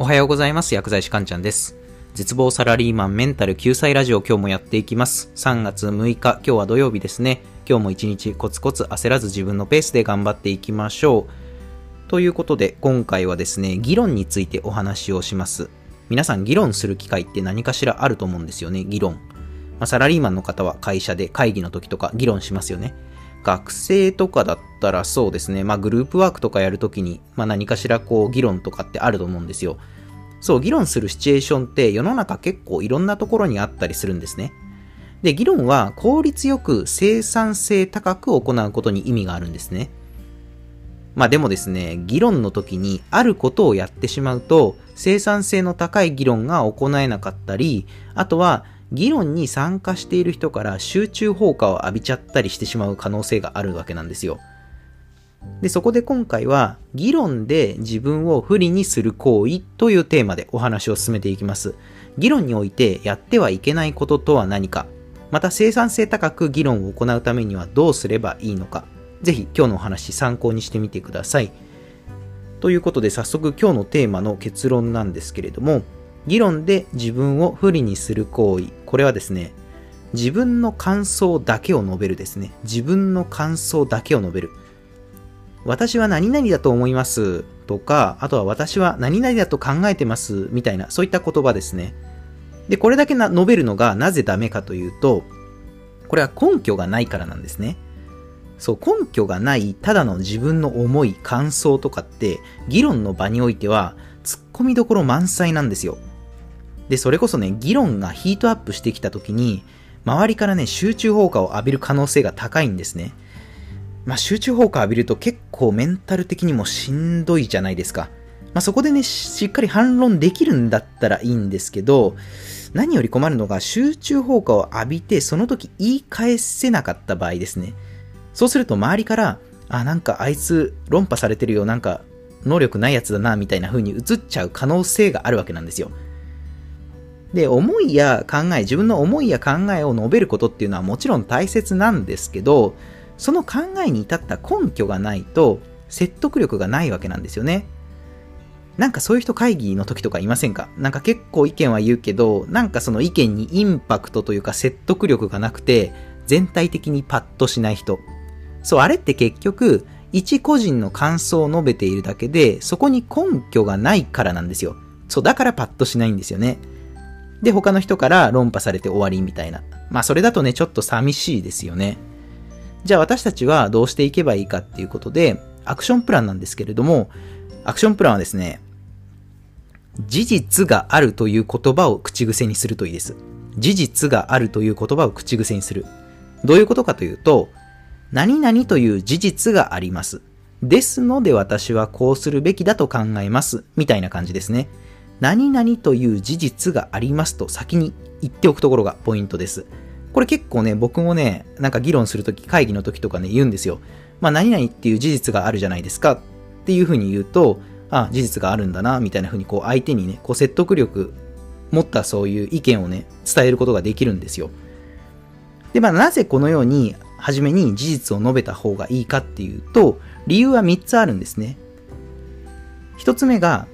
おはようございます。薬剤師かんちゃんです。絶望サラリーマンメンタル救済ラジオ今日もやっていきます。3月6日今日は土曜日ですね。今日も一日コツコツ焦らず自分のペースで頑張っていきましょう。ということで今回はですね議論についてお話をします。皆さん議論する機会って何かしらあると思うんですよね議論、まあ、サラリーマンの方は会社で会議の時とか議論しますよね。学生とかだったらそうですね、まあグループワークとかやるときに、まあ何かしらこう議論とかってあると思うんですよ。そう、議論するシチュエーションって世の中結構いろんなところにあったりするんですね。で、議論は効率よく生産性高く行うことに意味があるんですね。まあでもですね、議論の時にあることをやってしまうと、生産性の高い議論が行えなかったり、あとは議論に参加している人から集中放火を浴びちゃったりしてしまう可能性があるわけなんですよ。で、そこで今回は、議論で自分を不利にする行為というテーマでお話を進めていきます。議論においてやってはいけないこととは何か、また生産性高く議論を行うためにはどうすればいいのか、ぜひ今日のお話参考にしてみてください。ということで早速今日のテーマの結論なんですけれども、議論で自分を不利にする行為。これはですね、自分の感想だけを述べるですね。自分の感想だけを述べる。私は何々だと思いますとか、あとは私は何々だと考えてますみたいな、そういった言葉ですね。で、これだけな述べるのがなぜダメかというと、これは根拠がないからなんですね。そう、根拠がないただの自分の思い、感想とかって、議論の場においては、突っ込みどころ満載なんですよ。で、それこそね、議論がヒートアップしてきた時に、周りからね、集中放火を浴びる可能性が高いんですね。まあ、集中放火浴びると結構メンタル的にもしんどいじゃないですか。まあ、そこでね、しっかり反論できるんだったらいいんですけど、何より困るのが集中放火を浴びて、その時言い返せなかった場合ですね。そうすると周りから、あ、なんかあいつ論破されてるよ、なんか能力ないやつだな、みたいな風に映っちゃう可能性があるわけなんですよ。で、思いや考え、自分の思いや考えを述べることっていうのはもちろん大切なんですけど、その考えに至った根拠がないと説得力がないわけなんですよね。なんかそういう人会議の時とかいませんか？なんか結構意見は言うけど、なんかその意見にインパクトというか説得力がなくて、全体的にパッとしない人。そう、あれって結局、一個人の感想を述べているだけで、そこに根拠がないからなんですよ。そう、だからパッとしないんですよね。で、他の人から論破されて終わりみたいな。まあ、それだとね、ちょっと寂しいですよね。じゃあ私たちはどうしていけばいいかっていうことで、アクションプランなんですけれども、アクションプランはですね、事実があるという言葉を口癖にするといいです。事実があるという言葉を口癖にする。どういうことかというと、何々という事実があります。ですので私はこうするべきだと考えます。みたいな感じですね。何々という事実がありますと先に言っておくところがポイントです。これ結構ね、僕もね、なんか議論するとき、会議の時とかね、言うんですよ。まあ、何々っていう事実があるじゃないですかっていうふうに言うと、あ、事実があるんだな、みたいなふうに、こう、相手にね、こう、説得力持ったそういう意見をね、伝えることができるんですよ。で、まあ、なぜこのように、初めに事実を述べた方がいいかっていうと、理由は3つあるんですね。1つ目が、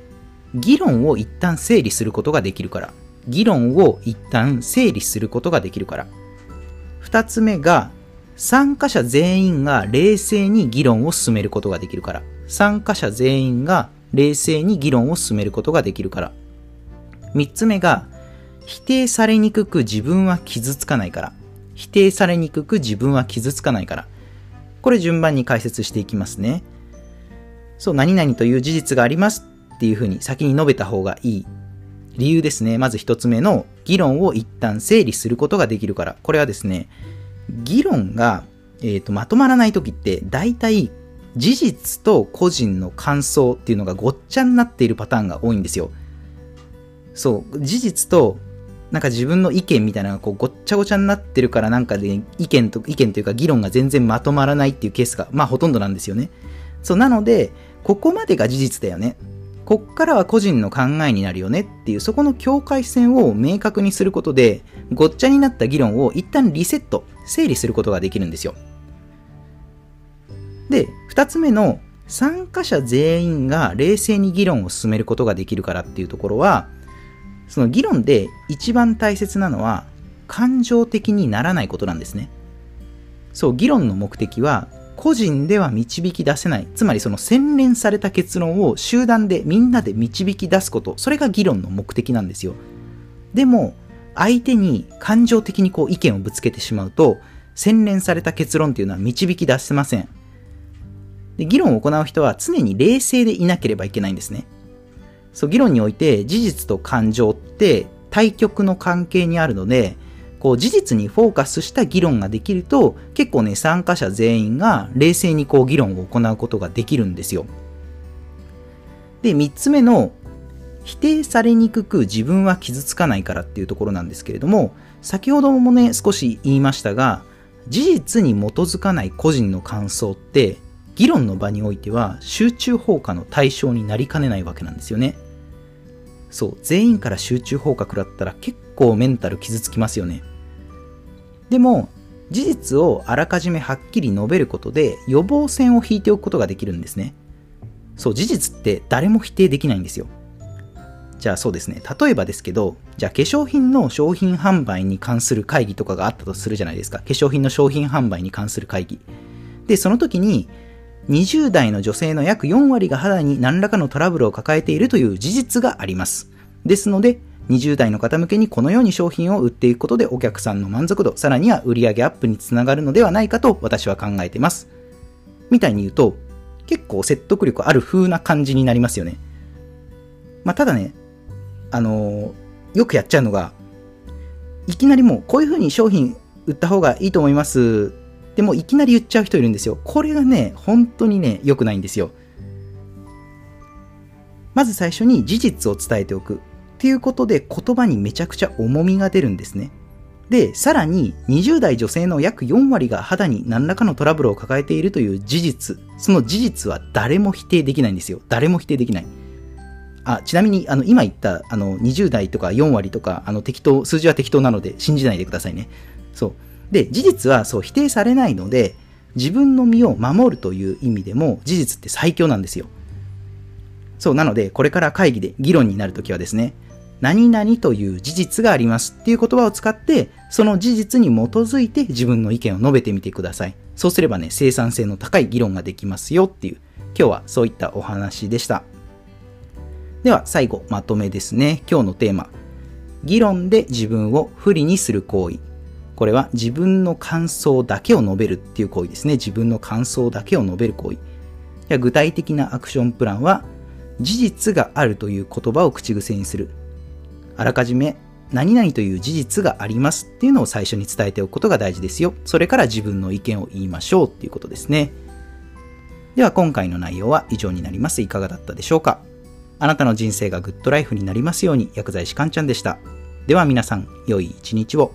議論を一旦整理することができるから。議論を一旦整理することができるから。二つ目が、参加者全員が冷静に議論を進めることができるから。参加者全員が冷静に議論を進めることができるから。三つ目が、否定されにくく自分は傷つかないから。否定されにくく自分は傷つかないから。これ順番に解説していきますね。そう、何々という事実がありますっていうふうに先に述べた方がいい理由ですね。まず一つ目の議論を一旦整理することができるから。これはですね、議論が、えーと、まとまらない時って大体事実と個人の感想っていうのがごっちゃになっているパターンが多いんですよ。そう、事実となんか自分の意見みたいなのがこうごっちゃごちゃになってるからなんかで、意見と、意見というか議論が全然まとまらないっていうケースがまあほとんどなんですよね。そう、なので、ここまでが事実だよね。こっからは個人の考えになるよねっていう、そこの境界線を明確にすることで、ごっちゃになった議論を一旦リセット、整理することができるんですよ。で、二つ目の参加者全員が冷静に議論を進めることができるからっていうところは、その議論で一番大切なのは感情的にならないことなんですね。そう、議論の目的は個人では導き出せない。つまりその洗練された結論を集団でみんなで導き出すこと。それが議論の目的なんですよ。でも、相手に感情的にこう意見をぶつけてしまうと、洗練された結論っていうのは導き出せません。で議論を行う人は常に冷静でいなければいけないんですね。そう、議論において事実と感情って対極の関係にあるので、こう事実にフォーカスした議論ができると、結構ね、参加者全員が冷静にこう議論を行うことができるんですよ。で、三つ目の、否定されにくく自分は傷つかないからっていうところなんですけれども、先ほどもね、少し言いましたが、事実に基づかない個人の感想って、議論の場においては集中放火の対象になりかねないわけなんですよね。そう、全員から集中放火食らったら結構メンタル傷つきますよね。でも、事実をあらかじめはっきり述べることで予防線を引いておくことができるんですね。そう、事実って誰も否定できないんですよ。じゃあそうですね。例えばですけど、じゃあ化粧品の商品販売に関する会議とかがあったとするじゃないですか。化粧品の商品販売に関する会議。で、その時に、20代の女性の約4割が肌に何らかのトラブルを抱えているという事実があります。ですので、20代の方向けにこのように商品を売っていくことでお客さんの満足度、さらには売上アップにつながるのではないかと私は考えてます。みたいに言うと、結構説得力ある風な感じになりますよね。まあ、ただね、あのー、よくやっちゃうのが、いきなりもうこういう風に商品売った方がいいと思います。でもいきなり言っちゃう人いるんですよ。これがね、本当にね、良くないんですよ。まず最初に事実を伝えておく。っていうことで言葉にめちゃくちゃ重みが出るんですね。で、さらに20代女性の約4割が肌に何らかのトラブルを抱えているという事実。その事実は誰も否定できないんですよ。誰も否定できない。あ、ちなみに、あの、今言った、あの、20代とか4割とか、あの、適当、数字は適当なので信じないでくださいね。そう。で、事実はそう否定されないので、自分の身を守るという意味でも事実って最強なんですよ。そう、なので、これから会議で議論になるときはですね、何々という事実がありますっていう言葉を使って、その事実に基づいて自分の意見を述べてみてください。そうすればね、生産性の高い議論ができますよっていう、今日はそういったお話でした。では最後、まとめですね。今日のテーマ。議論で自分を不利にする行為。これは自分の感想だけを述べるっていう行為ですね。自分の感想だけを述べる行為。具体的なアクションプランは、事実があるという言葉を口癖にする。あらかじめ何々という事実がありますっていうのを最初に伝えておくことが大事ですよ。それから自分の意見を言いましょうっていうことですね。では今回の内容は以上になります。いかがだったでしょうかあなたの人生がグッドライフになりますように薬剤師かんちゃんでした。では皆さん、良い一日を。